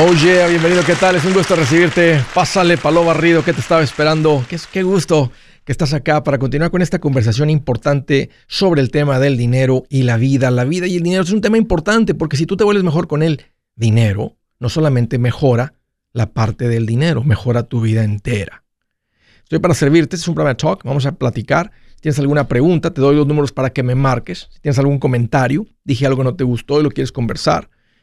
Oye, bienvenido, ¿qué tal? Es un gusto recibirte. Pásale, palo barrido, que te estaba esperando. Qué, qué gusto que estás acá para continuar con esta conversación importante sobre el tema del dinero y la vida. La vida y el dinero es un tema importante porque si tú te vuelves mejor con el dinero, no solamente mejora la parte del dinero, mejora tu vida entera. Estoy para servirte, este es un programa de talk, vamos a platicar. Si tienes alguna pregunta, te doy los números para que me marques. Si tienes algún comentario, dije algo que no te gustó y lo quieres conversar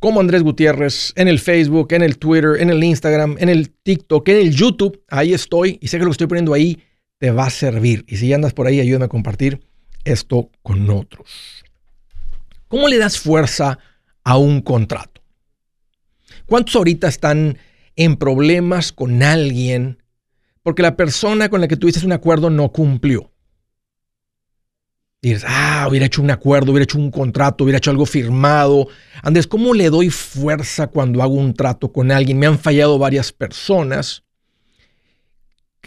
como Andrés Gutiérrez en el Facebook, en el Twitter, en el Instagram, en el TikTok, en el YouTube. Ahí estoy y sé que lo que estoy poniendo ahí te va a servir. Y si andas por ahí, ayúdame a compartir esto con otros. ¿Cómo le das fuerza a un contrato? ¿Cuántos ahorita están en problemas con alguien porque la persona con la que tuviste un acuerdo no cumplió? Dices, ah, hubiera hecho un acuerdo, hubiera hecho un contrato, hubiera hecho algo firmado. Andrés, ¿cómo le doy fuerza cuando hago un trato con alguien? Me han fallado varias personas.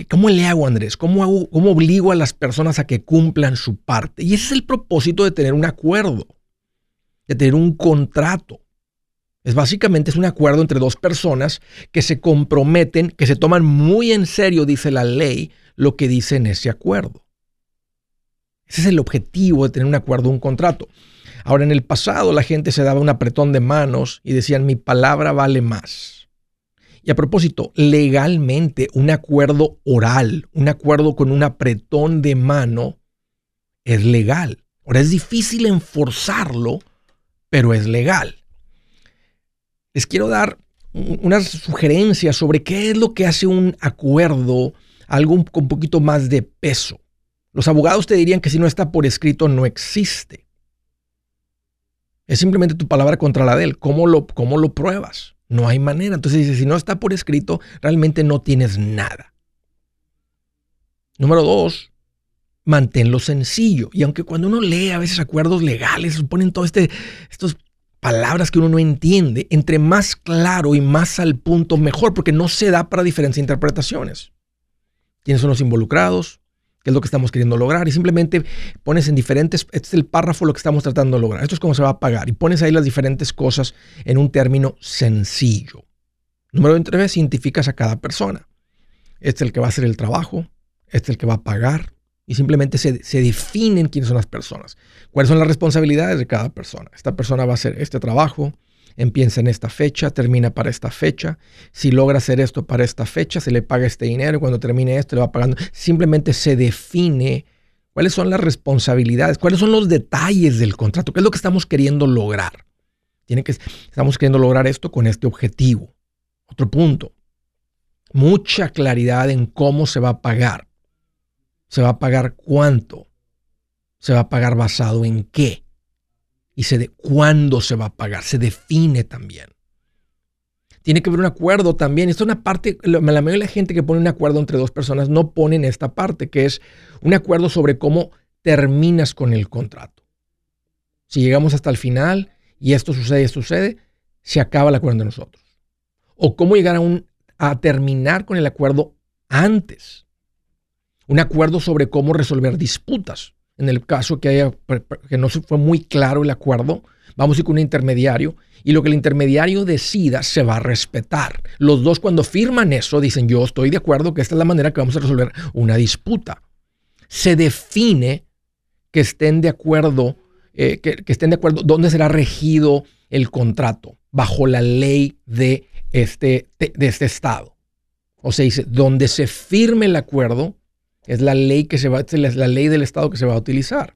¿Cómo le hago, Andrés? ¿Cómo, ¿Cómo obligo a las personas a que cumplan su parte? Y ese es el propósito de tener un acuerdo, de tener un contrato. Es básicamente es un acuerdo entre dos personas que se comprometen, que se toman muy en serio, dice la ley, lo que dice en ese acuerdo. Ese es el objetivo de tener un acuerdo, un contrato. Ahora, en el pasado la gente se daba un apretón de manos y decían, mi palabra vale más. Y a propósito, legalmente un acuerdo oral, un acuerdo con un apretón de mano, es legal. Ahora es difícil enforzarlo, pero es legal. Les quiero dar unas sugerencias sobre qué es lo que hace un acuerdo, algo con un poquito más de peso. Los abogados te dirían que si no está por escrito no existe. Es simplemente tu palabra contra la de él. ¿Cómo lo, cómo lo pruebas? No hay manera. Entonces dice, si no está por escrito, realmente no tienes nada. Número dos, manténlo sencillo. Y aunque cuando uno lee a veces acuerdos legales, suponen todas este, estas palabras que uno no entiende, entre más claro y más al punto, mejor, porque no se da para diferentes interpretaciones. ¿Quiénes son los involucrados? Qué es lo que estamos queriendo lograr, y simplemente pones en diferentes, este es el párrafo lo que estamos tratando de lograr, esto es cómo se va a pagar, y pones ahí las diferentes cosas en un término sencillo. Número tres, identificas a cada persona. Este es el que va a hacer el trabajo, este es el que va a pagar, y simplemente se, se definen quiénes son las personas, cuáles son las responsabilidades de cada persona. Esta persona va a hacer este trabajo, empieza en esta fecha, termina para esta fecha. Si logra hacer esto para esta fecha, se le paga este dinero. Cuando termine esto, le va pagando. Simplemente se define cuáles son las responsabilidades, cuáles son los detalles del contrato, qué es lo que estamos queriendo lograr. Tiene que, estamos queriendo lograr esto con este objetivo. Otro punto, mucha claridad en cómo se va a pagar. Se va a pagar cuánto. Se va a pagar basado en qué y se de cuándo se va a pagar, se define también. Tiene que haber un acuerdo también. Esto es una parte, la mayoría de la gente que pone un acuerdo entre dos personas no ponen esta parte, que es un acuerdo sobre cómo terminas con el contrato. Si llegamos hasta el final y esto sucede y esto sucede, se acaba el acuerdo de nosotros. O cómo llegar a, un, a terminar con el acuerdo antes. Un acuerdo sobre cómo resolver disputas en el caso que, haya, que no fue muy claro el acuerdo, vamos a ir con un intermediario y lo que el intermediario decida se va a respetar. Los dos cuando firman eso dicen yo estoy de acuerdo que esta es la manera que vamos a resolver una disputa. Se define que estén de acuerdo, eh, que, estén de acuerdo dónde será regido el contrato bajo la ley de este, de este estado. O sea, dice, donde se firme el acuerdo, es la ley que se va, es la ley del Estado que se va a utilizar.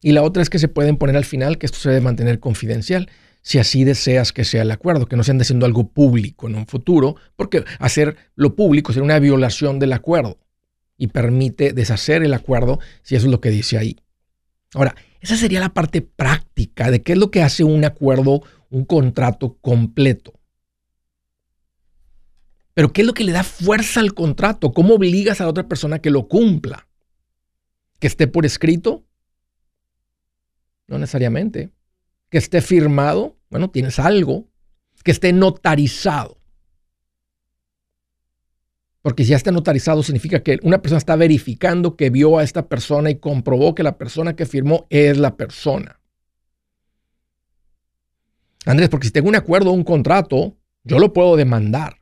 Y la otra es que se pueden poner al final que esto se debe mantener confidencial, si así deseas que sea el acuerdo, que no se ande haciendo algo público en un futuro, porque hacer lo público sería una violación del acuerdo y permite deshacer el acuerdo si eso es lo que dice ahí. Ahora, esa sería la parte práctica de qué es lo que hace un acuerdo, un contrato completo. Pero ¿qué es lo que le da fuerza al contrato? ¿Cómo obligas a la otra persona que lo cumpla? ¿Que esté por escrito? No necesariamente. ¿Que esté firmado? Bueno, tienes algo. ¿Que esté notarizado? Porque si ya está notarizado significa que una persona está verificando que vio a esta persona y comprobó que la persona que firmó es la persona. Andrés, porque si tengo un acuerdo o un contrato, yo lo puedo demandar.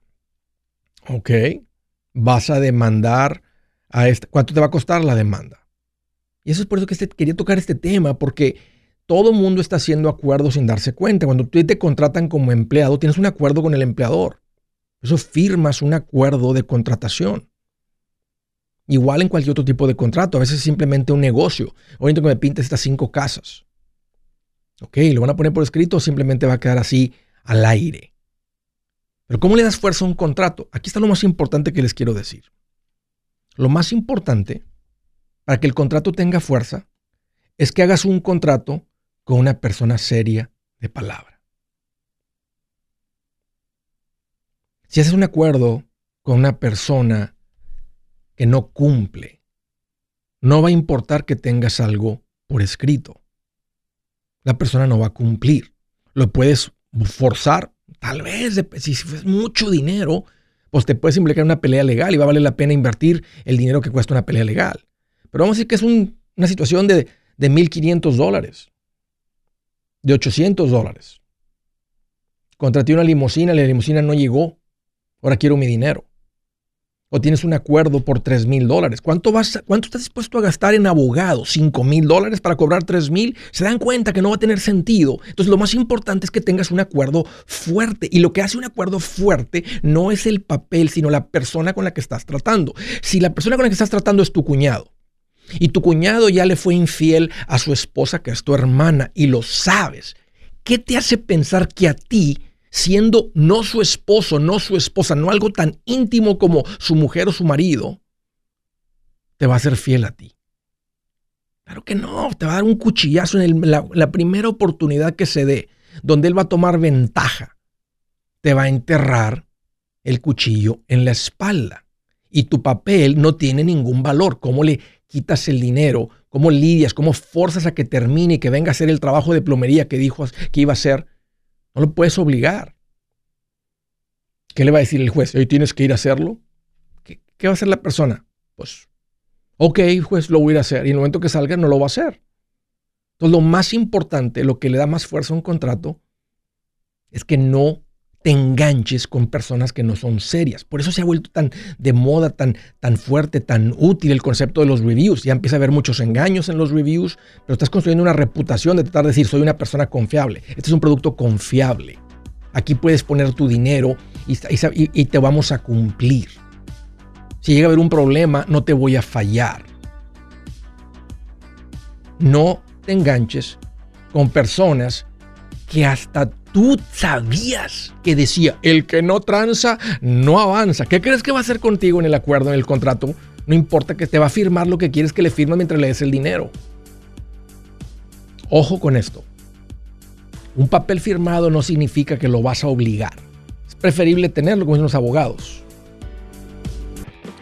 Ok, vas a demandar a este. ¿Cuánto te va a costar la demanda? Y eso es por eso que este, quería tocar este tema, porque todo mundo está haciendo acuerdos sin darse cuenta. Cuando tú te contratan como empleado, tienes un acuerdo con el empleador. Eso firmas un acuerdo de contratación. Igual en cualquier otro tipo de contrato. A veces es simplemente un negocio. Ahorita que me pintes estas cinco casas. Ok, lo van a poner por escrito o simplemente va a quedar así al aire. Pero ¿cómo le das fuerza a un contrato? Aquí está lo más importante que les quiero decir. Lo más importante para que el contrato tenga fuerza es que hagas un contrato con una persona seria de palabra. Si haces un acuerdo con una persona que no cumple, no va a importar que tengas algo por escrito. La persona no va a cumplir. Lo puedes forzar Tal vez, si es mucho dinero, pues te puedes implicar una pelea legal y va a valer la pena invertir el dinero que cuesta una pelea legal. Pero vamos a decir que es una situación de, de 1.500 dólares, de 800 dólares. Contraté una limusina, la limusina no llegó, ahora quiero mi dinero o tienes un acuerdo por 3 mil dólares. ¿Cuánto, ¿Cuánto estás dispuesto a gastar en abogados? ¿5 mil dólares para cobrar 3 mil? Se dan cuenta que no va a tener sentido. Entonces lo más importante es que tengas un acuerdo fuerte. Y lo que hace un acuerdo fuerte no es el papel, sino la persona con la que estás tratando. Si la persona con la que estás tratando es tu cuñado, y tu cuñado ya le fue infiel a su esposa, que es tu hermana, y lo sabes, ¿qué te hace pensar que a ti siendo no su esposo, no su esposa, no algo tan íntimo como su mujer o su marido, te va a ser fiel a ti. Claro que no, te va a dar un cuchillazo en la, la primera oportunidad que se dé, donde él va a tomar ventaja. Te va a enterrar el cuchillo en la espalda. Y tu papel no tiene ningún valor. ¿Cómo le quitas el dinero? ¿Cómo lidias? ¿Cómo forzas a que termine y que venga a hacer el trabajo de plomería que dijo que iba a hacer? No lo puedes obligar. ¿Qué le va a decir el juez? Hoy tienes que ir a hacerlo. ¿Qué, va a hacer la persona? Pues, ok, juez, lo voy a ir a hacer. Y en el momento que salga, no lo va a hacer. Entonces, lo más importante, lo que le da más fuerza a un contrato, es que no te enganches con personas que no son serias. Por eso se ha vuelto tan de moda, tan, tan fuerte, tan útil el concepto de los reviews. Ya empieza a haber muchos engaños en los reviews, pero estás construyendo una reputación de tratar de decir, soy una persona confiable. Este es un producto confiable. Aquí puedes poner tu dinero y, y te vamos a cumplir. Si llega a haber un problema, no te voy a fallar. No te enganches con personas que hasta tú sabías que decía, el que no tranza, no avanza. ¿Qué crees que va a hacer contigo en el acuerdo, en el contrato? No importa que te va a firmar lo que quieres que le firme mientras le des el dinero. Ojo con esto. Un papel firmado no significa que lo vas a obligar. Es preferible tenerlo con los abogados.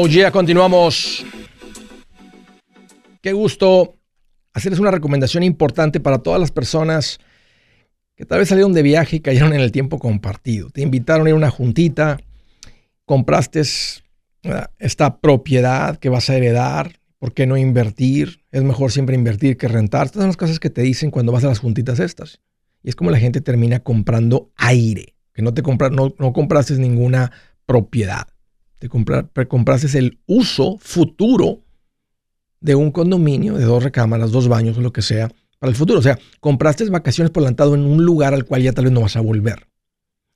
Oh yeah, continuamos. Qué gusto hacerles una recomendación importante para todas las personas que tal vez salieron de viaje y cayeron en el tiempo compartido. Te invitaron a ir a una juntita, compraste esta propiedad que vas a heredar, ¿por qué no invertir? Es mejor siempre invertir que rentar. Estas son las cosas que te dicen cuando vas a las juntitas estas. Y es como la gente termina comprando aire, que no te compras, no, no compraste ninguna propiedad. Te compraste el uso futuro de un condominio de dos recámaras, dos baños o lo que sea para el futuro. O sea, compraste vacaciones por adelantado en un lugar al cual ya tal vez no vas a volver.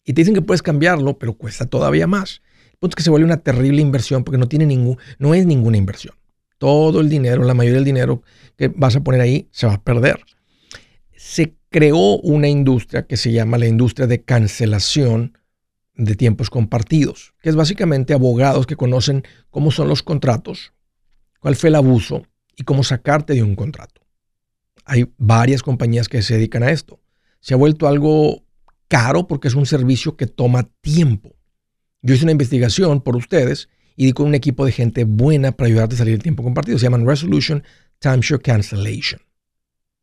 Y te dicen que puedes cambiarlo, pero cuesta todavía más. El punto es que se vuelve una terrible inversión porque no, tiene ningún, no es ninguna inversión. Todo el dinero, la mayoría del dinero que vas a poner ahí se va a perder. Se creó una industria que se llama la industria de cancelación de tiempos compartidos, que es básicamente abogados que conocen cómo son los contratos, cuál fue el abuso y cómo sacarte de un contrato. Hay varias compañías que se dedican a esto. Se ha vuelto algo caro porque es un servicio que toma tiempo. Yo hice una investigación por ustedes y di con un equipo de gente buena para ayudarte a salir del tiempo compartido. Se llaman Resolution Timeshare Cancellation.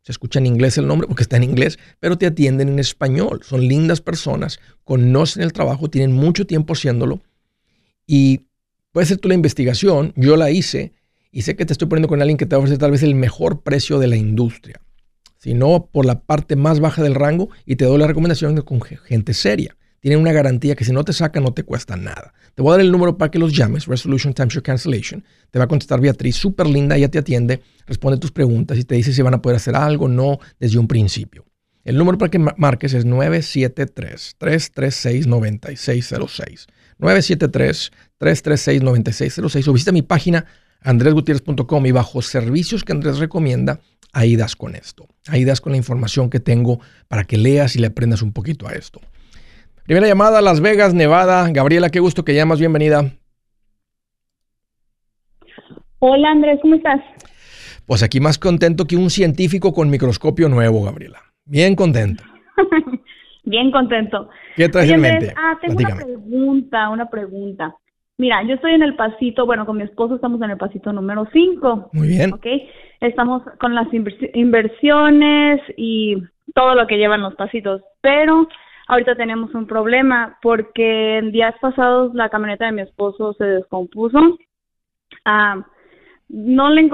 Se escucha en inglés el nombre porque está en inglés, pero te atienden en español. Son lindas personas, conocen el trabajo, tienen mucho tiempo haciéndolo y puede ser tú la investigación. Yo la hice y sé que te estoy poniendo con alguien que te va a ofrecer tal vez el mejor precio de la industria, si no por la parte más baja del rango y te doy la recomendación de con gente seria. Tienen una garantía que si no te saca no te cuesta nada. Te voy a dar el número para que los llames, Resolution Timeshare Cancellation. Te va a contestar Beatriz, súper linda, ella te atiende, responde tus preguntas y te dice si van a poder hacer algo o no desde un principio. El número para que marques es 973-336-9606. 973-336-9606 o visita mi página andresgutierrez.com y bajo servicios que Andrés recomienda, ahí das con esto. Ahí das con la información que tengo para que leas y le aprendas un poquito a esto. Primera llamada, Las Vegas, Nevada. Gabriela, qué gusto que llamas, bienvenida. Hola Andrés, ¿cómo estás? Pues aquí más contento que un científico con microscopio nuevo, Gabriela. Bien contento. Bien contento. ¿Qué traes en mente? Ah, tengo una pregunta, una pregunta. Mira, yo estoy en el pasito, bueno, con mi esposo estamos en el pasito número 5. Muy bien. Ok, estamos con las inversiones y todo lo que llevan los pasitos, pero ahorita tenemos un problema porque en días pasados la camioneta de mi esposo se descompuso. Ah, no le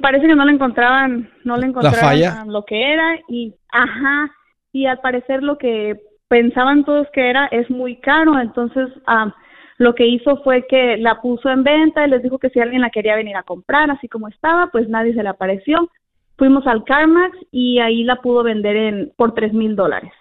parece que no le encontraban, no le encontraban lo que era y, ajá, y al parecer lo que pensaban todos que era es muy caro, entonces ah, lo que hizo fue que la puso en venta y les dijo que si alguien la quería venir a comprar así como estaba, pues nadie se le apareció. Fuimos al CarMax y ahí la pudo vender en por tres mil dólares.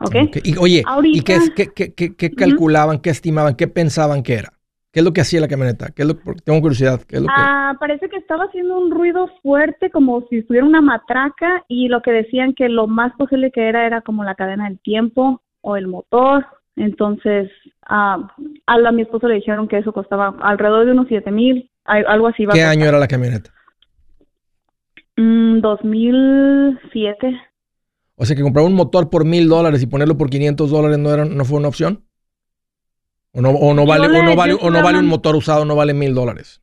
¿Ok? Y, oye, ¿y qué, qué, qué, qué calculaban, qué estimaban, qué pensaban que era? ¿Qué es lo que hacía la camioneta? ¿Qué es lo, tengo curiosidad. ¿qué es lo que... Ah, parece que estaba haciendo un ruido fuerte, como si estuviera una matraca, y lo que decían que lo más posible que era era como la cadena del tiempo o el motor. Entonces, ah, a, mi esposo le dijeron que eso costaba alrededor de unos siete mil, algo así. ¿Qué año era la camioneta? 2007. O sea que comprar un motor por mil dólares y ponerlo por 500 dólares no, era, no fue una opción. O no, o no vale, o no vale, o no vale un motor usado, no vale mil dólares.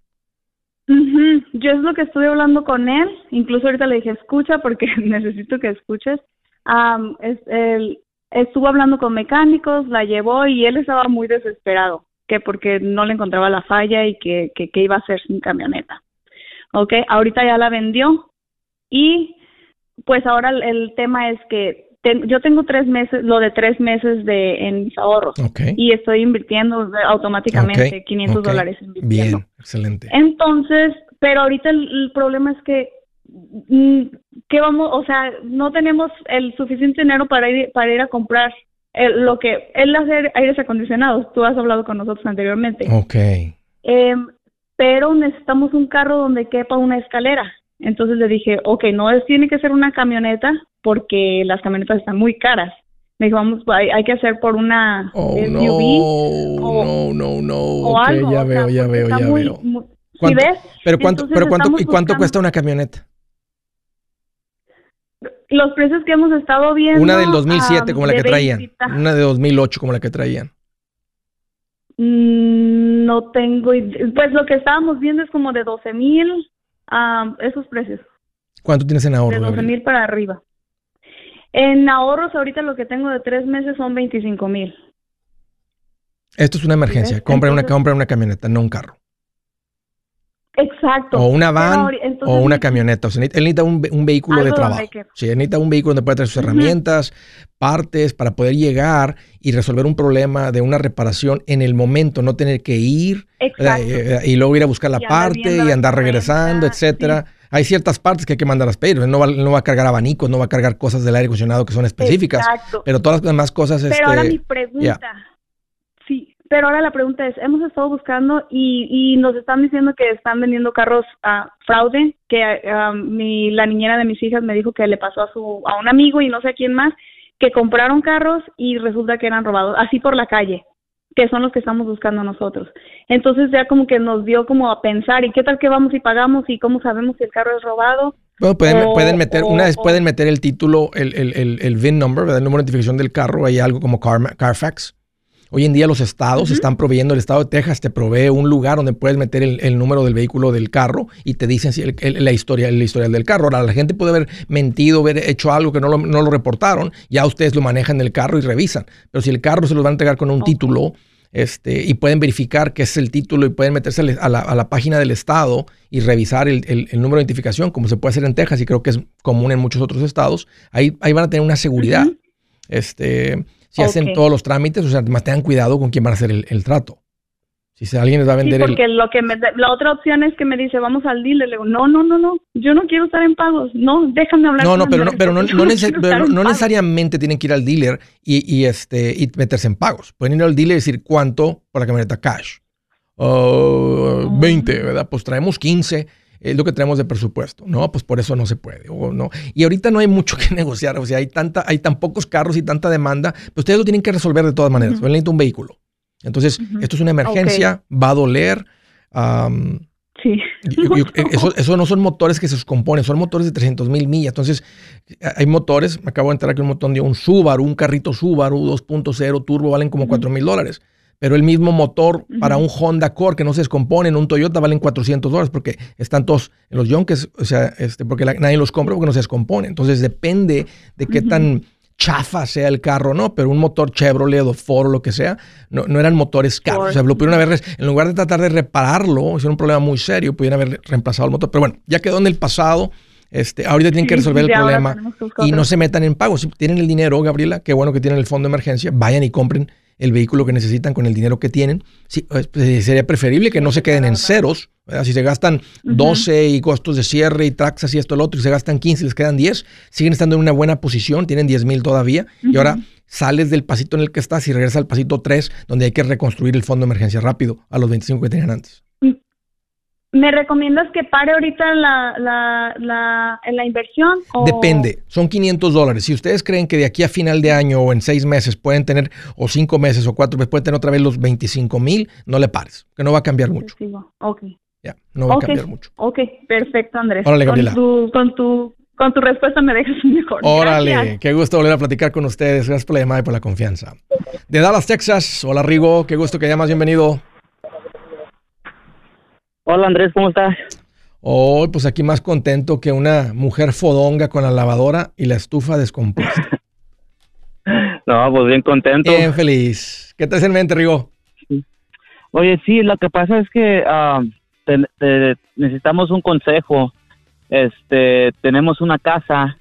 Yo es lo que estuve hablando con él, incluso ahorita le dije, escucha porque necesito que escuches. es, él, estuvo hablando con mecánicos, la llevó y él estaba muy desesperado, que porque no le encontraba la falla y que, que, iba a hacer sin camioneta. Ok, ahorita ya la vendió y pues ahora el, tema es que yo tengo tres meses, lo de tres meses de en mis ahorros y estoy invirtiendo automáticamente 500 dólares. Bien, excelente. Entonces, pero ahorita el, problema es que mm, ¿qué vamos, o sea, no tenemos el suficiente dinero para ir para ir a comprar lo que él hacer aires acondicionados. Tú has hablado con nosotros anteriormente. Ok. Em, pero necesitamos un carro donde quepa una escalera. Entonces le dije, ok, no es, tiene que ser una camioneta porque las camionetas están muy caras. Me dijo, vamos, hay, que hacer por una oh, SUV. No, no, no, O ya veo, ya veo, ya veo. Pero cuánto, pero cuánto, ¿y cuánto cuesta una camioneta? Los precios que hemos estado viendo. Una del 2007 como la que traían. Una de 2008 como la que traían. No tengo. Pues lo que estábamos viendo es como de 12 mil. Esos precios. ¿Cuánto tienes en ahorro? De 12 mil para arriba. En ahorros ahorita lo que tengo de tres meses son 25 mil. Esto es una emergencia. Compra, una, compra una camioneta, no un carro. Exacto. O una van o una camioneta. O sea, él necesita un, vehículo de trabajo. Sí, él necesita un vehículo donde pueda traer sus herramientas, partes, para poder llegar y resolver un problema de una reparación en el momento, no tener que ir eh, y luego ir a buscar la parte y andar regresando, etcétera. Hay ciertas partes que hay que mandar a pedir. No va, no va a cargar abanicos, no va a cargar cosas del aire acondicionado que son específicas. Exacto. Pero todas las demás cosas. Pero este, ahora mi pregunta. Pero ahora la pregunta es, hemos estado buscando y, y nos están diciendo que están vendiendo carros a fraude, que mi, la niñera de mis hijas me dijo que le pasó a, su, a un amigo y no sé a quién más, que compraron carros y resulta que eran robados, así por la calle, que son los que estamos buscando nosotros. Entonces ya como que nos dio como a pensar, ¿y qué tal que vamos y pagamos y cómo sabemos si el carro es robado? Bueno, pueden, pueden meter, una vez pueden meter el título, el, el, el, el VIN number, el número de identificación del carro, hay algo como Carfax Hoy en día los estados están proveyendo, el estado de Texas te provee un lugar donde puedes meter el, número del vehículo del carro y te dicen si la historia la historia del carro. Ahora, la gente puede haber mentido, haber hecho algo que no lo, no lo, reportaron, ya ustedes lo manejan en el carro y revisan. Pero si el carro se los van a entregar con un título este, y pueden verificar que es el título y pueden meterse a la, a la página del estado y revisar el, número de identificación, como se puede hacer en Texas y creo que es común en muchos otros estados, ahí, ahí van a tener una seguridad. Este si hacen todos los trámites, o sea, más tengan cuidado con quién van a hacer el, trato. Si alguien les va a vender sí, porque lo que la otra opción es que me dice, vamos al dealer. Le digo, no, no, no, no, yo no quiero estar en pagos. No, déjame hablar. No, no, pero no, pero no, no, necesariamente tienen que ir al dealer y, este, y meterse en pagos. Pueden ir al dealer y decir cuánto por la camioneta cash. 20, ah. ¿verdad? Pues traemos 15 es lo que tenemos de presupuesto. No, pues por eso no se puede. O no. Y ahorita no hay mucho que negociar. O sea, hay, tanta, hay tan pocos carros y tanta demanda, pero pues ustedes lo tienen que resolver de todas maneras. Uh un vehículo. Entonces, esto es una emergencia, va a doler. sí. eso, no son motores que se descomponen, son motores de 300 mil millas. Entonces, hay motores, me acabo de enterar que un montón de un Subaru, un carrito Subaru 2.0 turbo valen como 4 mil dólares pero el mismo motor para un Honda Core que no se descompone en un Toyota valen 400 dólares porque están todos en los yonkes, o sea, este, porque nadie los compra porque no se descompone. Entonces depende de qué tan chafa sea el carro, ¿no? Pero un motor Chevrolet o Ford o lo que sea, no, no eran motores caros. O sea, lo pudieron haber, en lugar de tratar de repararlo, si era un problema muy serio, pudieron haber reemplazado el motor. Pero bueno, ya quedó en el pasado. Este, ahorita tienen que resolver el problema y no se metan en pagos. Si tienen el dinero, Gabriela, qué bueno que tienen el fondo de emergencia, vayan y compren el vehículo que necesitan con el dinero que tienen. Pues, pues, sería preferible que no se queden en ceros. Si se gastan 12 y costos de cierre y taxas y esto y lo otro, y se gastan 15 y les quedan 10, siguen estando en una buena posición, tienen 10 mil todavía. Y ahora sales del pasito en el que estás y regresas al pasito 3, donde hay que reconstruir el fondo de emergencia rápido a los 25 que tenían antes. ¿Me recomiendas que pare ahorita la, la, la, la inversión? Depende, son 500 dólares. Si ustedes creen que de aquí a final de año o en seis meses pueden tener, o cinco meses o cuatro meses, pueden tener otra vez los 25 mil, no le pares, que no va a cambiar mucho. Ok. Ya, no va a cambiar mucho. Ok, perfecto, Andrés. Órale, Gabriela. Con tu, con tu, con tu respuesta me dejas mejor. Órale, qué gusto volver a platicar con ustedes. Gracias por la llamada y por la confianza. de Dallas, Texas. Hola, Rigo. Qué gusto que llamas. Bienvenido. Hola, Andrés. ¿Cómo estás? Oh, pues aquí más contento que una mujer fodonga con la lavadora y la estufa descompuesta. no, pues bien contento. Bien feliz. ¿Qué te hace en mente, Rigo? Oye, sí, lo que pasa es que ah, necesitamos un consejo. Este, tenemos una casa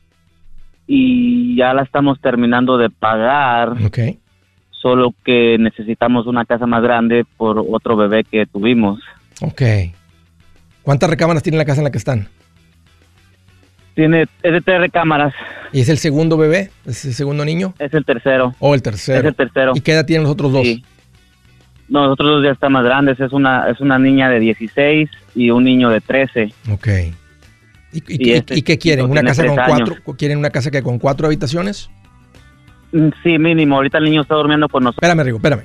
y ya la estamos terminando de pagar. Ok. Solo que necesitamos una casa más grande por otro bebé que tuvimos. Ok. ¿Cuántas recámaras tiene la casa en la que están? Tiene, es de tres recámaras. ¿Y es el segundo bebé? ¿Es el segundo niño? Es el tercero. ¿O oh, el tercero? Es el tercero. ¿Y qué edad tienen los otros dos? Sí. No, nosotros dos ya están más grandes. Es una, es una niña de 16 y un niño de 13. Ok. ¿Y, este qué quieren? ¿Una casa con cuatro? ¿Quieren una casa que con cuatro habitaciones? Mm, sí, mínimo. Ahorita el niño está durmiendo con nosotros. Espérame, Rigo, espérame.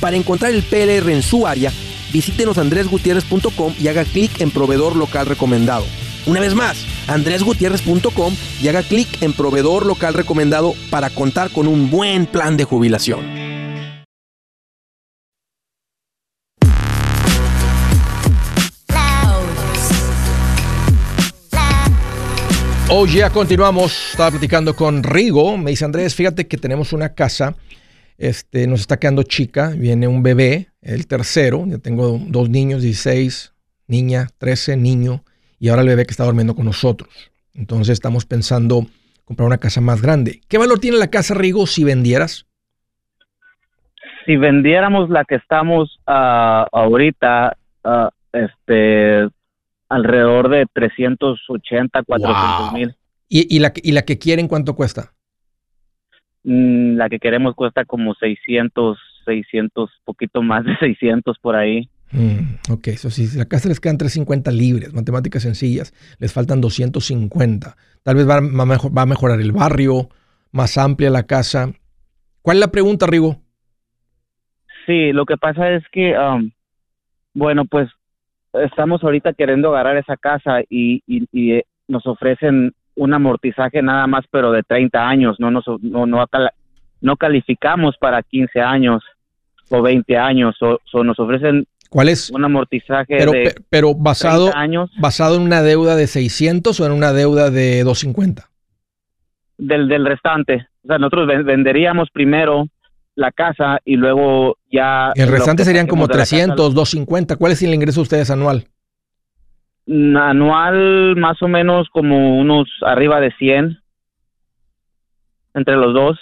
Para encontrar el PLR en su área, visítenos andresgutierrez.com y haga clic en proveedor local recomendado. Una vez más, andresgutierrez.com y haga clic en proveedor local recomendado para contar con un buen plan de jubilación. Hoy ya continuamos. Estaba platicando con Rigo. Me dice Andrés, fíjate que tenemos una casa este, nos está quedando chica, viene un bebé, el tercero, ya tengo dos niños, 16, niña, 13, niño, y ahora el bebé que está durmiendo con nosotros. Entonces estamos pensando comprar una casa más grande. ¿Qué valor tiene la casa, Rigo, si vendieras? Si vendiéramos la que estamos uh, ahorita, uh, este, alrededor de 380, 400 mil. ¿Y, y, la, ¿Y la que quieren cuánto cuesta? Mm, la que queremos cuesta como 600, 600, poquito más de 600 por ahí. Mm, ok, eso sí, la casa les quedan 350 libres, matemáticas sencillas, les faltan 250. Tal vez va, va, a mejorar el barrio, más amplia la casa. ¿Cuál es la pregunta, Rigo? Sí, lo que pasa es que, um, bueno, pues estamos ahorita queriendo agarrar esa casa y, y eh, nos ofrecen un amortizaje nada más, pero de 30 años, no, nos, no, no, no calificamos para 15 años o 20 años, o, nos ofrecen ¿Cuál es? un amortizaje pero, de pero basado, años. ¿Basado en una deuda de 600 o en una deuda de 250? Del, del restante. O sea, nosotros venderíamos primero la casa y luego ya... El restante serían como 300, 250. ¿Cuál es el ingreso de ustedes anual? Anual más o menos como unos arriba de 100 entre los dos.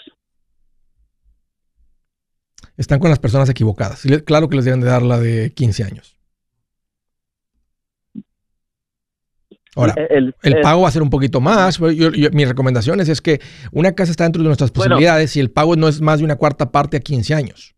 Están con las personas equivocadas. Claro que les deben de dar la de 15 años. Ahora, el, pago va a ser un poquito más. mi recomendación es, que una casa está dentro de nuestras posibilidades y el pago no es más de una cuarta parte a 15 años.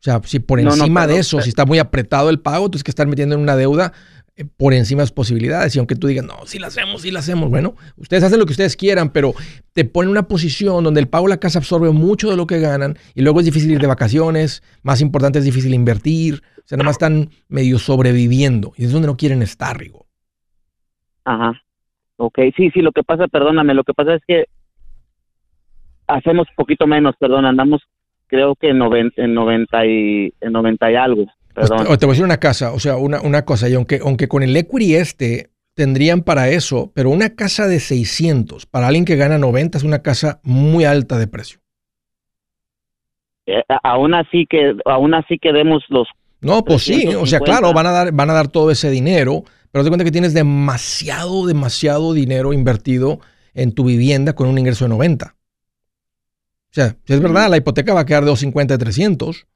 O sea, si por encima de eso, si está muy apretado el pago, tienes que estar metiendo en una deuda eh, por encima de las posibilidades. Y aunque tú digas, no, si la hacemos, si la hacemos, bueno, ustedes hacen lo que ustedes quieran, pero te ponen una posición donde el pago de la casa absorbe mucho de lo que ganan y luego es difícil ir de vacaciones, más importante es difícil invertir, o sea, nada más están medio sobreviviendo y es donde no quieren estar, Rigo. Ajá. Ok, sí, sí, lo que pasa, perdóname, lo que pasa es que hacemos poquito menos, perdón, andamos creo que en 90, en 90 y, en 90 y algo. Pues, te voy a decir una casa, o sea, una, una cosa, y aunque, aunque con el equity este tendrían para eso, pero una casa de 600 para alguien que gana 90 es una casa muy alta de precio. Eh, aún así que aún así que demos los No, pues sí, o sea, claro, van a dar van a dar todo ese dinero, pero te cuenta que tienes demasiado demasiado dinero invertido en tu vivienda con un ingreso de 90. sea, es verdad, la hipoteca va a quedar de 250 a 300,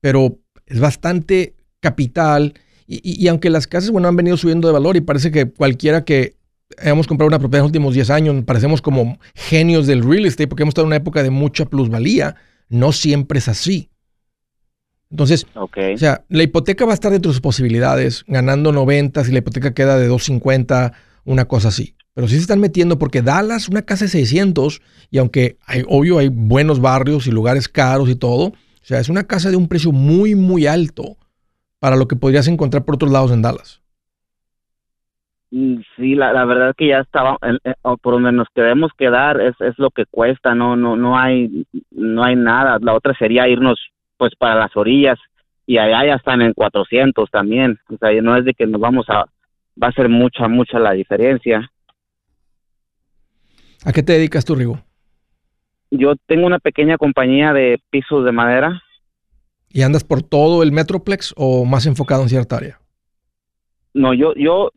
pero es bastante capital. Y, y, aunque las casas, bueno, han venido subiendo de valor y parece que cualquiera que hemos comprado una propiedad en los últimos 10 años, parecemos como genios del real estate porque hemos estado en una época de mucha plusvalía, no siempre es así. Entonces, o sea, la hipoteca va a estar dentro de sus posibilidades, ganando 90 si la hipoteca queda de 250, una cosa así. Pero sí se están metiendo porque Dallas, una casa de 600, y aunque hay, obvio hay buenos barrios y lugares caros y todo, o sea, es una casa de un precio muy, muy alto para lo que podrías encontrar por otros lados en Dallas. Mm, sí, la, la verdad que ya estaba, por donde nos queremos quedar es, es lo que cuesta, no, no, no hay, no hay nada. La otra sería irnos pues para las orillas y allá ya están en 400 también. O sea, no es de que nos vamos a, va a ser mucha, mucha la diferencia. ¿A qué te dedicas tú, Rigo? Yo tengo una pequeña compañía de pisos de madera. ¿Y andas por todo el Metroplex o más enfocado en cierta área? No, yo, yo,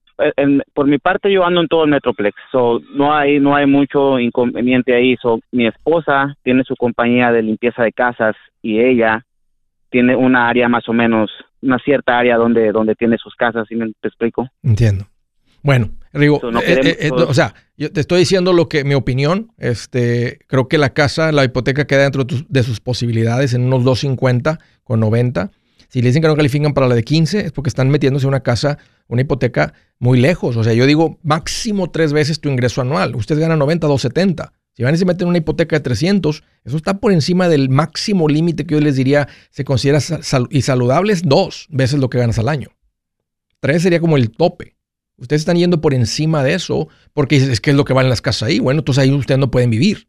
por mi parte, yo ando en todo el Metroplex. So, no hay, no hay mucho inconveniente ahí. So, mi esposa tiene su compañía de limpieza de casas y ella tiene una área más o menos, una cierta área donde, donde tiene sus casas, ¿sí me te explico? Entiendo. Bueno, Rigo, eh, eh, eh, o sea, yo te estoy diciendo lo que mi opinión, este, creo que la casa, la hipoteca queda dentro de sus posibilidades en unos 250 con 90. Si le dicen que no califican para la de 15 es porque están metiéndose en una casa, una hipoteca muy lejos. O sea, yo digo máximo tres veces tu ingreso anual. Usted gana 90, 270. Si van y se meten en una hipoteca de 300, eso está por encima del máximo límite que yo les diría se considera y saludable es dos veces lo que ganas al año. Tres sería como el tope. Ustedes están yendo por encima de eso porque es que es lo que valen las casas ahí. Bueno, entonces ahí ustedes no pueden vivir.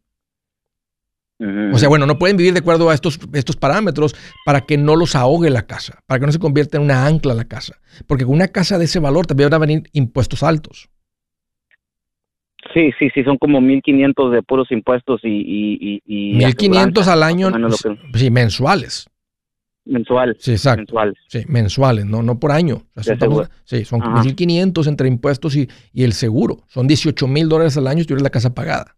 O sea, bueno, no pueden vivir de acuerdo a estos, estos parámetros para que no los ahogue la casa, para que no se convierta en una ancla la casa. Porque con una casa de ese valor también van a venir impuestos altos. Sí, sí, sí, son como 1.500 de puros impuestos y... y, 1.500 al año, sí, mensuales. Mensual. Sí, exacto. Mensuales. Sí, mensuales, no, no por año. sí, son 1.500 entre impuestos y, y, el seguro. Son 18 mil dólares al año si tienes la casa pagada.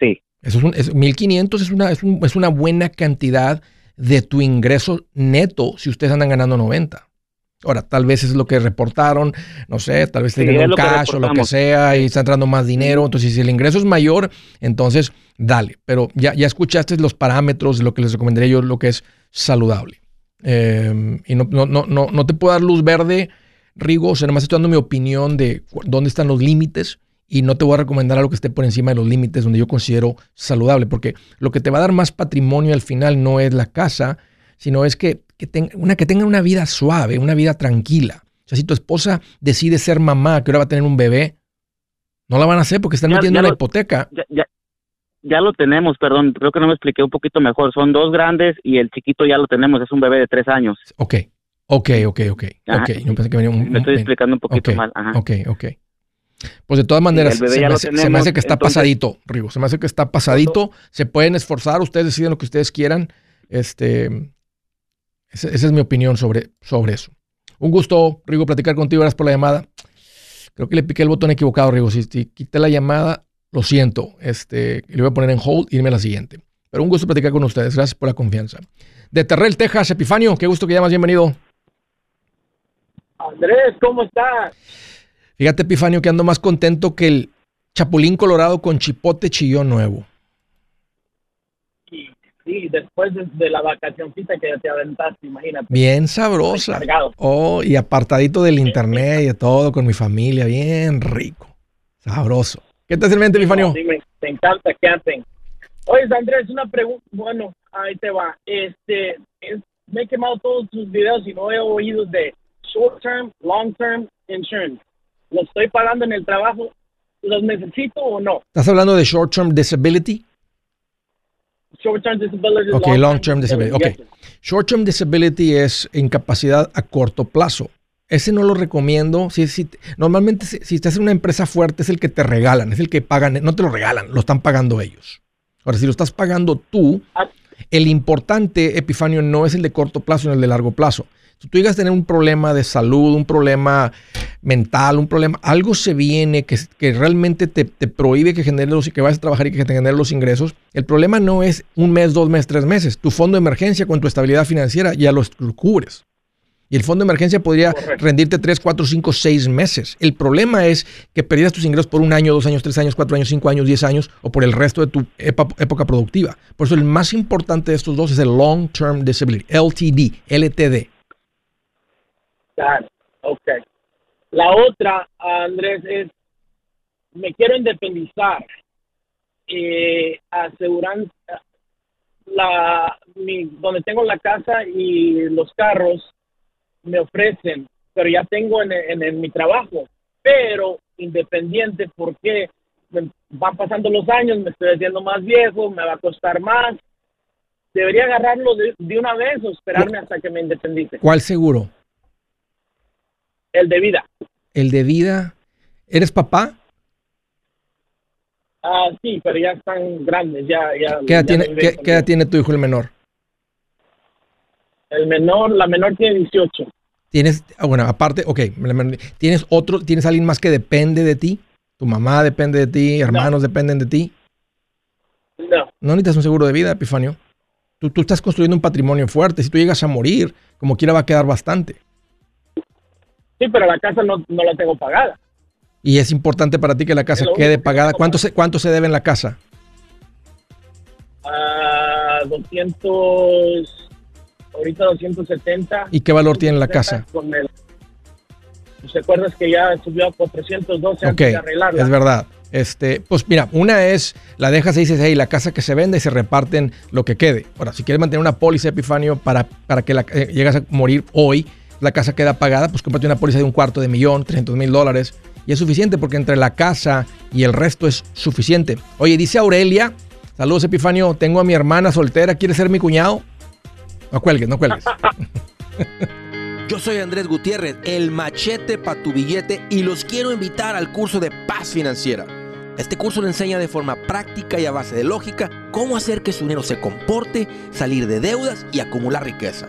Sí. Eso es, 1.500 es una, es, es una buena cantidad de tu ingreso neto si ustedes andan ganando 90. Ahora, tal vez es lo que reportaron, no sé, tal vez tienen un cash o lo que sea y está entrando más dinero. Entonces, si el ingreso es mayor, entonces dale. Pero ya, ya escuchaste los parámetros de lo que les recomendaría yo, lo que es saludable. Em, y no, no, no, no, te puedo dar luz verde, Rigo, o sea, nomás estoy dando mi opinión de dónde están los límites y no te voy a recomendar algo que esté por encima de los límites donde yo considero saludable, porque lo que te va a dar más patrimonio al final no es la casa, sino es que que tenga, una, que tenga una vida suave, una vida tranquila. O sea, si tu esposa decide ser mamá, que ahora va a tener un bebé, no la van a hacer porque están metiendo una hipoteca. Ya, ya, lo tenemos, perdón, creo que no me expliqué un poquito mejor. Son dos grandes y el chiquito ya lo tenemos, es un bebé de tres años. Ok, ok, ok, ok. okay. pensé que venía un, me estoy explicando un poquito mal. Ajá. Ok, ok. Pues de todas maneras, se, me hace, que está pasadito, Rigo. Se me hace que está pasadito. Se pueden esforzar, ustedes deciden lo que ustedes quieran. Este, esa, es mi opinión sobre, sobre eso. Un gusto, Rigo, platicar contigo. Gracias por la llamada. Creo que le piqué el botón equivocado, Rigo. Si, quité la llamada, lo siento. Este, le voy a poner en hold y irme a la siguiente. Pero un gusto platicar con ustedes. Gracias por la confianza. De Terrell, Texas, Epifanio, qué gusto que llamas. Bienvenido. Andrés, ¿cómo estás? Fíjate, Epifanio, que ando más contento que el Chapulín Colorado con chipote chillón nuevo. Sí, después de, la vacacioncita que te aventaste, imagínate. Bien sabrosa. Oh, y apartadito del internet y de todo con mi familia, bien rico. Sabroso. ¿Qué te hace el mente, Epifanio? Sí, me, encanta que hacen. Oye, Andrés, una pregunta. Bueno, ahí te va. Este, me he quemado todos tus videos y no he oído de short term, long term insurance. ¿Lo estoy pagando en el trabajo? ¿Los necesito o no? ¿Estás hablando de short term disability? Short term disability. Ok, long, term, disability. Ok. Short term disability es incapacidad a corto plazo. Ese no lo recomiendo. Si, si, normalmente, si, estás en una empresa fuerte, es el que te regalan, es el que pagan, no te lo regalan, lo están pagando ellos. Ahora, si lo estás pagando tú, ah. el importante, Epifanio, no es el de corto plazo, sino el de largo plazo. Si tú llegas a tener un problema de salud, un problema mental, un problema, algo se viene que, que realmente te, te, prohíbe que genere los, que vayas a trabajar y que te genere los ingresos. El problema no es un mes, dos meses, tres meses. Tu fondo de emergencia con tu estabilidad financiera ya lo cubres. Y el fondo de emergencia podría rendirte 3, 4, 5, 6 meses. El problema es que perdieras tus ingresos por un año, dos años, tres años, cuatro años, cinco años, diez años o por el resto de tu época productiva. Por eso el más importante de estos dos es el Long Term Disability, LTD, LTD. ok. La otra, Andrés, es, me quiero independizar. Eh, aseguran la, mi, donde tengo la casa y los carros me ofrecen, pero ya tengo en, en, mi trabajo, pero independiente porque van pasando los años, me estoy haciendo más viejo, me va a costar más. Debería agarrarlo de, de una vez o esperarme hasta que me independice. ¿Cuál seguro? El de vida. ¿El de vida? ¿Eres papá? Ah, sí, pero ya están grandes, ya... ya ¿Qué edad, tiene, ¿qué, ¿qué edad tiene tu hijo el menor? El menor, la menor tiene 18. Tienes, ah, bueno, aparte, ok, ¿tienes otro, tienes alguien más que depende de ti? ¿Tu mamá depende de ti? ¿Hermanos dependen de ti? No. No necesitas un seguro de vida, Epifanio. Tú, tú estás construyendo un patrimonio fuerte. Si tú llegas a morir, como quiera va a quedar bastante. Sí, pero la casa no, no la tengo pagada. Y es importante para ti que la casa quede pagada. ¿Cuánto se, ¿Cuánto se debe en la casa? Ah, 200 ahorita 270. ¿Y qué valor tiene la casa? Con el, ¿Se acuerdas que ya subió a 412 antes de arreglarla? Es verdad. Este, pues mira, una es la dejas y dices, hey, la casa que se vende y se reparten lo que quede. Ahora, si quieres mantener una póliza Epifanio para, para que la, eh, llegas a morir hoy, la casa queda pagada, pues cómprate una póliza de un cuarto de millón, 300 mil dólares. Y es suficiente porque entre la casa y el resto es suficiente. Oye, dice Aurelia, saludos Epifanio, tengo a mi hermana soltera, ¿quiere ser mi cuñado? No cuelgues, no cuelgues. Yo soy Andrés Gutiérrez, el machete para tu billete y los quiero invitar al curso de paz financiera. Este curso le enseña de forma práctica y a base de lógica cómo hacer que su dinero se comporte, salir de deudas y acumular riqueza.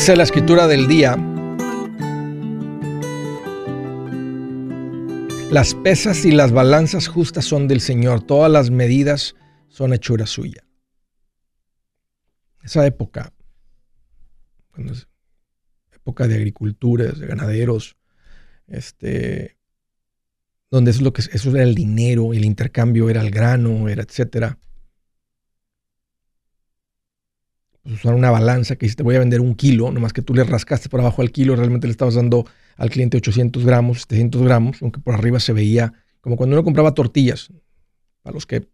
Dice la escritura del día, las pesas y las balanzas justas son del Señor, todas las medidas son hechura suya. Esa época, cuando es época de agricultura, de ganaderos, este, donde eso es lo que eso era el dinero, el intercambio era el grano, era etcétera. pues, usar una balanza que si te voy a vender un kilo, nomás que tú le rascaste por abajo al kilo, realmente le estabas dando al cliente 800 gramos, 700 gramos, aunque por arriba se veía como cuando uno compraba tortillas. A los que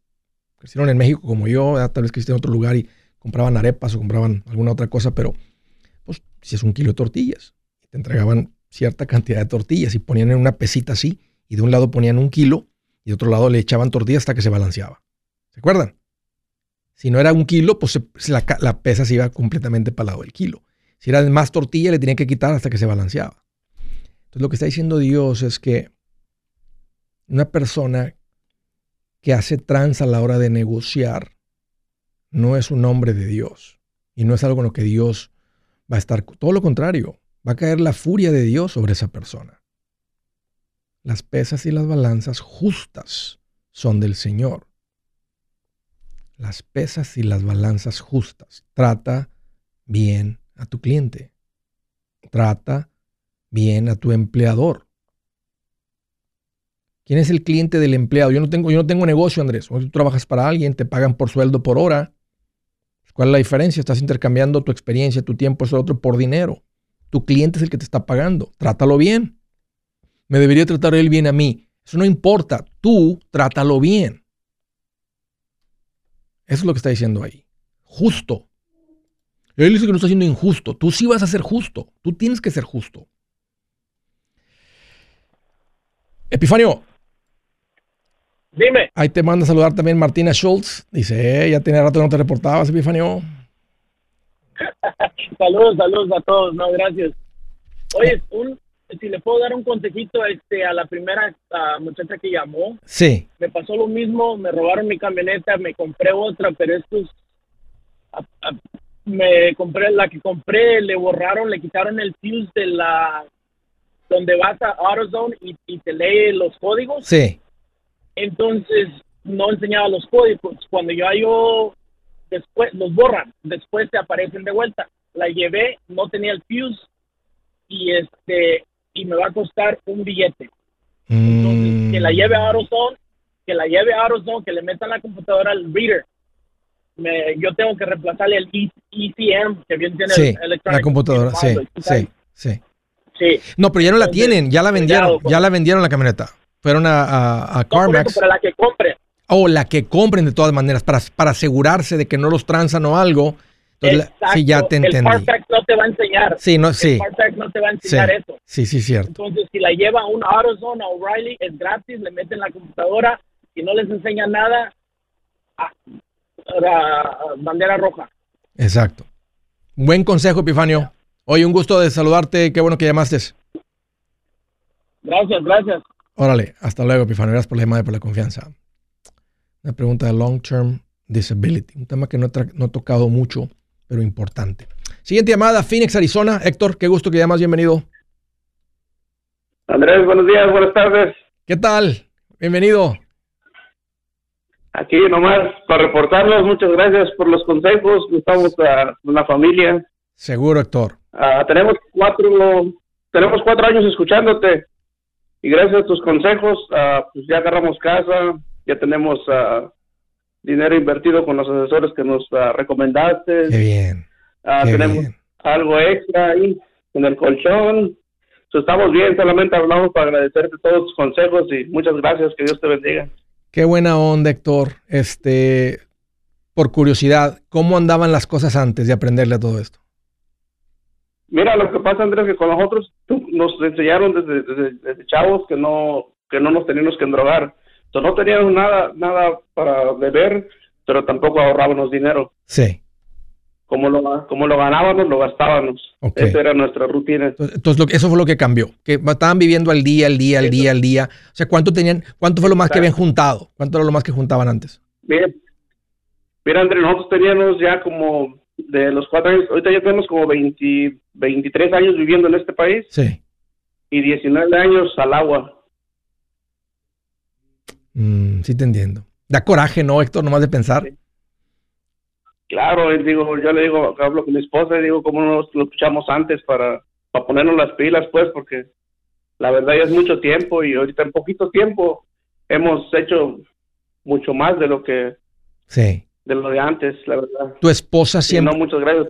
crecieron en México como yo, tal vez crecieron en otro lugar y compraban arepas o compraban alguna otra cosa, pero pues si es un kilo de tortillas, te entregaban cierta cantidad de tortillas y ponían en una pesita así, y de un lado ponían un kilo y de otro lado le echaban tortillas hasta que se balanceaba. ¿Se acuerdan? Si no era un kilo, pues la, pesa se iba completamente para el lado del kilo. Si era más tortilla, le tenía que quitar hasta que se balanceaba. Entonces lo que está diciendo Dios es que una persona que hace trans a la hora de negociar no es un hombre de Dios y no es algo con lo que Dios va a estar. Todo lo contrario, va a caer la furia de Dios sobre esa persona. Las pesas y las balanzas justas son del Señor las pesas y las balanzas justas. Trata bien a tu cliente. Trata bien a tu empleador. ¿Quién es el cliente del empleado? Yo no tengo, yo no tengo negocio, Andrés. tú trabajas para alguien, te pagan por sueldo por hora. ¿Cuál es la diferencia? Estás intercambiando tu experiencia, tu tiempo, eso otro por dinero. Tu cliente es el que te está pagando. Trátalo bien. Me debería tratar él bien a mí. Eso no importa. Tú trátalo bien. Eso es lo que está diciendo ahí. Justo. Él dice que no está siendo injusto. Tú sí vas a ser justo. Tú tienes que ser justo. Epifanio. Dime. Ahí te manda a saludar también Martina Schultz. Dice, eh, ya tiene rato que no te reportabas, Epifanio. saludos, saludos a todos. No, gracias. Oye, un, si le puedo dar un consejito este, a la primera muchacha que llamó. Sí. Me pasó lo mismo, me robaron mi camioneta, me compré otra, pero estos, me compré, la que compré, le borraron, le quitaron el fuse de la, donde vas a AutoZone y, y te lee los códigos. Sí. Entonces, no enseñaba los códigos. Cuando yo, yo después, los borran, después te aparecen de vuelta. La llevé, no tenía el fuse y este y me va a costar un billete. Entonces, que la lleve a AutoZone, que la lleve a AutoZone, que le meta la computadora al reader. Me, yo tengo que reemplazarle el ECM, que bien tiene sí, la computadora, sí, sí, sí, sí. No, pero ya no la tienen, ya la vendieron, ya la vendieron la camioneta. Fueron a, a, a CarMax. No, la que compre. O la que compren de todas maneras, para, para asegurarse de que no los transan o algo entonces, sí, ya te entendí. El Partax no te va a enseñar. Sí, no, sí. El no te va a enseñar eso. Sí, sí, cierto. Entonces, si la lleva a un AutoZone, a O'Reilly, es gratis, le meten la computadora y no les enseña nada, a, bandera roja. Exacto. Buen consejo, Epifanio. Oye, un gusto de saludarte. Qué bueno que llamaste. Gracias, gracias. Órale, hasta luego, Epifanio. Gracias por la llamada y por la confianza. Una pregunta de long term disability, un tema que no he tocado mucho pero importante. Siguiente llamada, Phoenix, Arizona. Héctor, qué gusto que llamas, bienvenido. Andrés, buenos días, buenas tardes. ¿Qué tal? Bienvenido. Aquí nomás para reportarnos, muchas gracias por los consejos, estamos con la familia. Seguro, Héctor. Ah, tenemos cuatro, tenemos cuatro años escuchándote y gracias a tus consejos, uh, pues ya agarramos casa, ya tenemos uh, dinero invertido con los asesores que nos uh, recomendaste. Qué bien. Uh, tenemos algo extra ahí en el colchón. estamos bien, solamente hablamos para agradecerte todos tus consejos y muchas gracias, que Dios te bendiga. Qué buena onda, Héctor. Este, por curiosidad, ¿cómo andaban las cosas antes de aprenderle a todo esto? Mira, lo que pasa, Andrés, que con nosotros nos enseñaron desde, desde, desde chavos que no, que no nos teníamos que no teníamos nada, nada para beber, pero tampoco ahorrábamos dinero. Sí. Como lo, como lo ganábamos, lo gastábamos. Esa era nuestra rutina. Entonces, lo, eso fue lo que cambió. Que estaban viviendo al día, al día, al día, al día. O sea, ¿cuánto tenían, cuánto fue lo más que habían juntado? ¿Cuánto era lo más que juntaban antes? Mira, mira André, nosotros teníamos ya como de los cuatro años, ahorita ya tenemos como 20, 23 años viviendo en este país. Sí. Y 19 años al agua. Mm, sí te entiendo. Da coraje, ¿no, Héctor? Nomás de pensar. Claro, digo, yo le digo, hablo con mi esposa y digo, ¿cómo nos lo escuchamos antes para, para ponernos las pilas, pues? Porque la verdad ya es mucho tiempo y ahorita en poquito tiempo hemos hecho mucho más de lo que... Sí. De lo de antes, la verdad. Tu esposa siempre... no, muchas gracias.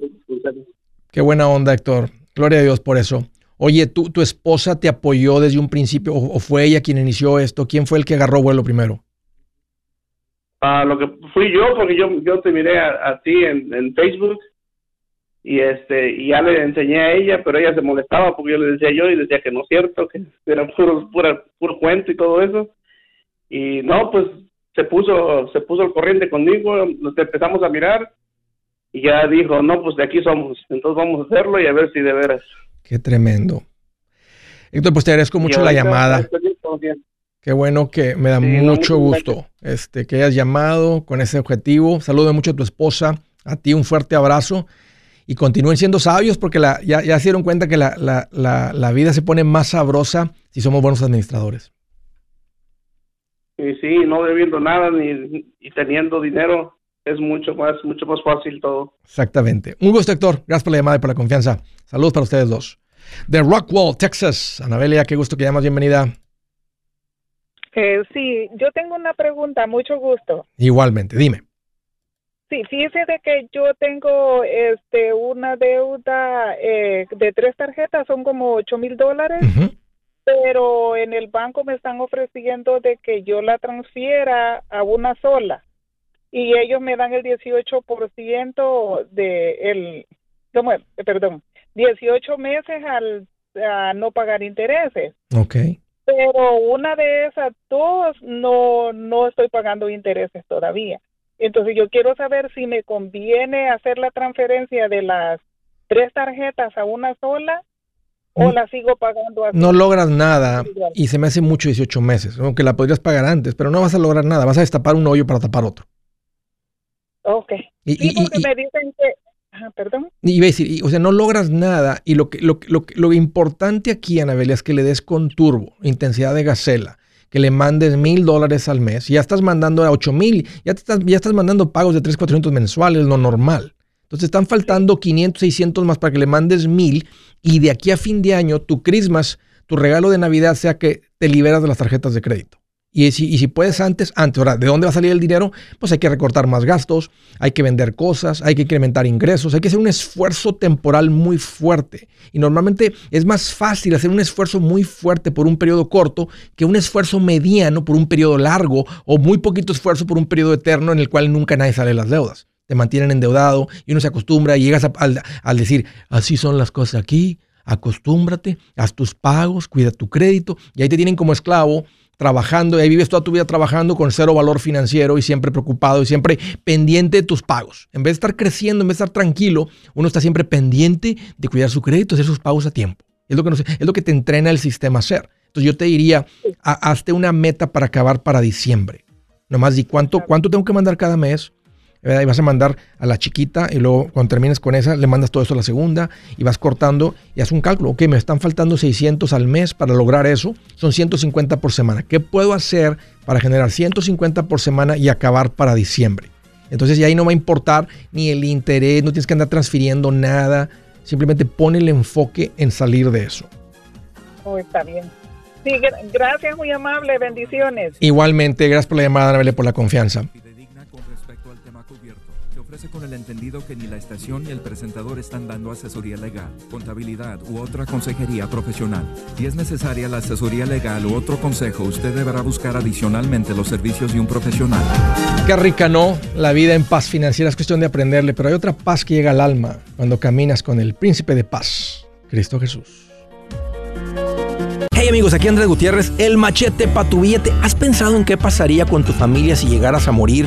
Qué buena onda, Héctor. Gloria a Dios por eso. Oye, ¿tú, ¿tu esposa te apoyó desde un principio o, fue ella quien inició esto? ¿Quién fue el que agarró vuelo primero? Ah, lo que fui yo, porque yo, yo te miré a, ti en, Facebook y este y ya le enseñé a ella, pero ella se molestaba porque yo le decía yo y decía que no es cierto, que era puro, pura, puro cuento y todo eso. Y no, pues se puso se puso al corriente conmigo, nos empezamos a mirar y ya dijo, no, pues de aquí somos, entonces vamos a hacerlo y a ver si de veras. Qué tremendo. Héctor, pues te agradezco mucho la llamada. Qué bueno que me da mucho gusto este, que hayas llamado con ese objetivo. Saludo mucho a tu esposa, a ti un fuerte abrazo y continúen siendo sabios porque la, ya, ya, se dieron cuenta que la, la, la, vida se pone más sabrosa si somos buenos administradores. Sí, sí, no debiendo nada ni, teniendo dinero. Es mucho más, mucho más fácil todo. Exactamente. Un gusto, Héctor. Gracias por la llamada y por la confianza. Saludos para ustedes dos. De Rockwall, Texas. Anabelia, qué gusto que llamas. Bienvenida. Eh, sí, yo tengo una pregunta, mucho gusto. Igualmente, dime. Sí, fíjese de que yo tengo este una deuda eh, de tres tarjetas, son como ocho mil dólares, pero en el banco me están ofreciendo de que yo la transfiera a una sola y ellos me dan el 18% de el, perdón, 18 meses al a no pagar intereses. Ok. pero una de esas dos no no estoy pagando intereses todavía. Entonces yo quiero saber si me conviene hacer la transferencia de las tres tarjetas a una sola o la sigo pagando así. No logras nada y se me hace mucho 18 meses, aunque la podrías pagar antes, pero no vas a lograr nada. Vas a destapar un hoyo para tapar otro. Ok. Y, Sí, y- porque y- me dicen que... Ajá, perdón. y iba a decir, y, o sea, no logras nada y lo, que, lo, que- lo, que- lo importante aquí, Anabelia, es que le des con turbo, intensidad de gacela, que le mandes mil dólares al mes. Ya estás mandando a ocho mil, ya, te estás, ya estás mandando pagos de 3, 400 mensuales, lo normal. Entonces están faltando 500, 600 más para que le mandes mil y de aquí a fin de año tu Christmas, tu regalo de Navidad sea que te liberas de las tarjetas de crédito. Y si, puedes antes, antes. Ahora, ¿de dónde va a salir el dinero? Pues hay que recortar más gastos, hay que vender cosas, hay que incrementar ingresos, hay que hacer un esfuerzo temporal muy fuerte. Y normalmente es más fácil hacer un esfuerzo muy fuerte por un periodo corto que un esfuerzo mediano por un periodo largo o muy poquito esfuerzo por un periodo eterno en el cual nunca nadie sale las deudas. Te mantienen endeudado y uno se acostumbra y llegas a- al, al decir, así son las cosas aquí, acostúmbrate, haz tus pagos, cuida tu crédito y ahí te tienen como esclavo trabajando, y ahí vives toda tu vida trabajando con cero valor financiero y siempre preocupado y siempre pendiente de tus pagos. En vez de estar creciendo, en vez de estar tranquilo, uno está siempre pendiente de cuidar su crédito, hacer sus pagos a tiempo. Es lo que, nos- es lo que te entrena el sistema a hacer. Entonces yo te diría, ha- hazte una meta para acabar para diciembre. Nomás di cuánto, cuánto tengo que mandar cada mes. ¿Verdad? Y vas a mandar a la chiquita y luego cuando termines con esa le mandas todo eso a la segunda y vas cortando y haz un cálculo. Ok, me están faltando 600 al mes para lograr eso. Son 150 por semana. ¿Qué puedo hacer para generar 150 por semana y acabar para diciembre? Entonces ya ahí no va a importar ni el interés, no tienes que andar transfiriendo nada. Simplemente pone el enfoque en salir de eso. Oh, está bien. Sí, gra- gracias, muy amable. Bendiciones. Igualmente, gracias por la llamada, Anabel, por la confianza. Con respecto al tema cubierto. Se ofrece con el entendido que ni la estación ni el presentador están dando asesoría legal, contabilidad u otra consejería profesional. Si es necesaria la asesoría legal u otro consejo, usted deberá buscar adicionalmente los servicios de un profesional. Qué rica, ¿no? La vida en paz financiera es cuestión de aprenderle, pero hay otra paz que llega al alma cuando caminas con el príncipe de paz, Cristo Jesús. Hey amigos, aquí Andrés Gutiérrez, el machete para tu billete. ¿Has pensado en qué pasaría con tu familia si llegaras a morir?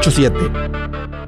887